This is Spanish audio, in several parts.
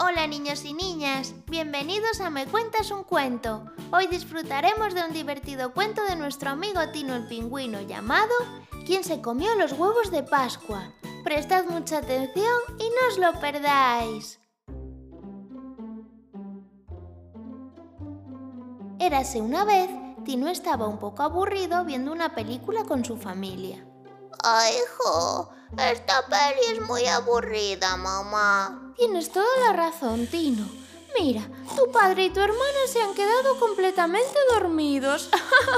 Hola niños y niñas, bienvenidos a Me Cuentas un Cuento. Hoy disfrutaremos de un divertido cuento de nuestro amigo Tino el Pingüino llamado ¿Quién se comió los huevos de Pascua? Prestad mucha atención y no os lo perdáis. Érase una vez, Tino estaba un poco aburrido viendo una película con su familia. Ay, hijo, esta peli es muy aburrida, mamá. Tienes toda la razón, Tino. Mira, tu padre y tu hermana se han quedado completamente dormidos.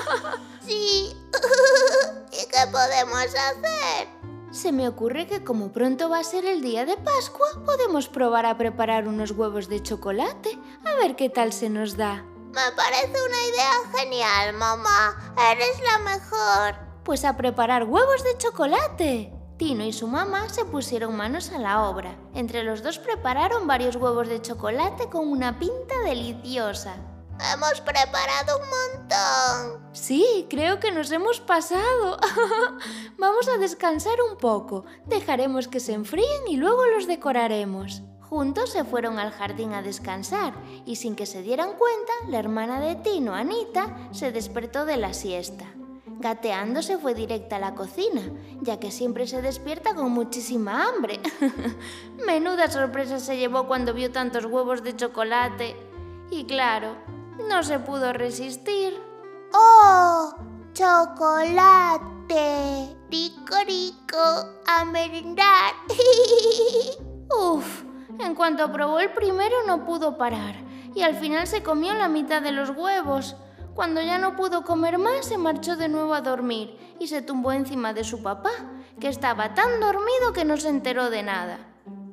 sí. ¿Y qué podemos hacer? Se me ocurre que como pronto va a ser el día de Pascua, podemos probar a preparar unos huevos de chocolate, a ver qué tal se nos da. Me parece una idea genial, mamá. Eres la mejor. Pues a preparar huevos de chocolate. Tino y su mamá se pusieron manos a la obra. Entre los dos prepararon varios huevos de chocolate con una pinta deliciosa. Hemos preparado un montón. Sí, creo que nos hemos pasado. Vamos a descansar un poco. Dejaremos que se enfríen y luego los decoraremos. Juntos se fueron al jardín a descansar y sin que se dieran cuenta, la hermana de Tino, Anita, se despertó de la siesta. Gateando se fue directa a la cocina, ya que siempre se despierta con muchísima hambre. Menuda sorpresa se llevó cuando vio tantos huevos de chocolate. Y claro, no se pudo resistir. ¡Oh! ¡Chocolate! ¡Rico, rico! ¡A merendar! Uf, en cuanto probó el primero no pudo parar y al final se comió la mitad de los huevos. Cuando ya no pudo comer más, se marchó de nuevo a dormir y se tumbó encima de su papá, que estaba tan dormido que no se enteró de nada.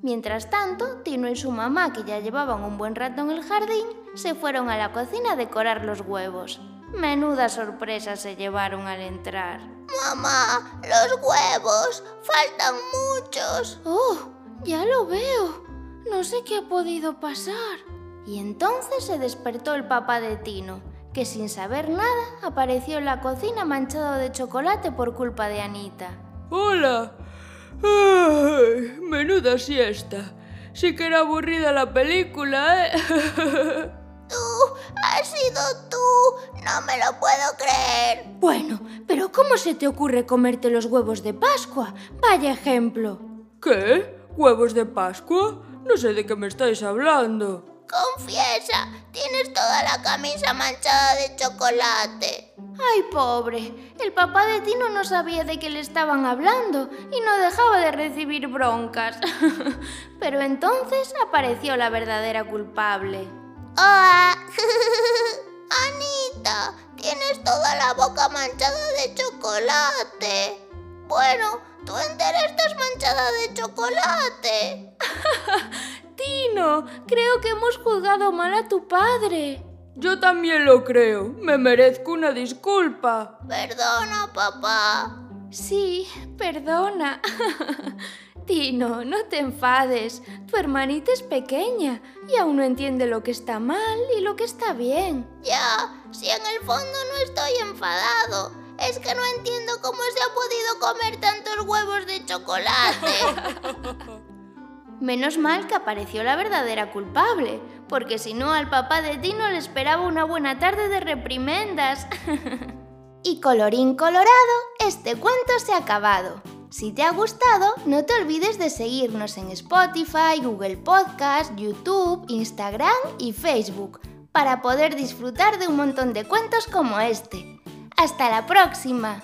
Mientras tanto, Tino y su mamá, que ya llevaban un buen rato en el jardín, se fueron a la cocina a decorar los huevos. Menuda sorpresa se llevaron al entrar. Mamá, los huevos, faltan muchos. Oh, ya lo veo. No sé qué ha podido pasar. Y entonces se despertó el papá de Tino, que sin saber nada apareció en la cocina manchado de chocolate por culpa de Anita. ¡Hola! Ay, menuda siesta. Sí que era aburrida la película, ¿eh? ¡Tú! ¡Has sido tú! ¡No me lo puedo creer! Bueno, pero ¿cómo se te ocurre comerte los huevos de Pascua? Vaya ejemplo. ¿Qué? ¿Huevos de Pascua? No sé de qué me estáis hablando. Confiesa, tienes toda la camisa manchada de chocolate. Ay, pobre. El papá de Tino no sabía de qué le estaban hablando y no dejaba de recibir broncas. Pero entonces apareció la verdadera culpable. ¡Ah! Anita, tienes toda la boca manchada de chocolate. Bueno, tú entera estás manchada de chocolate. Creo que hemos juzgado mal a tu padre. Yo también lo creo. Me merezco una disculpa. Perdona, papá. Sí, perdona. Tino, no te enfades. Tu hermanita es pequeña y aún no entiende lo que está mal y lo que está bien. Ya, si en el fondo no estoy enfadado. Es que no entiendo cómo se ha podido comer tantos huevos de chocolate. Menos mal que apareció la verdadera culpable, porque si no al papá de Tino le esperaba una buena tarde de reprimendas. y colorín colorado, este cuento se ha acabado. Si te ha gustado, no te olvides de seguirnos en Spotify, Google Podcast, YouTube, Instagram y Facebook para poder disfrutar de un montón de cuentos como este. ¡Hasta la próxima!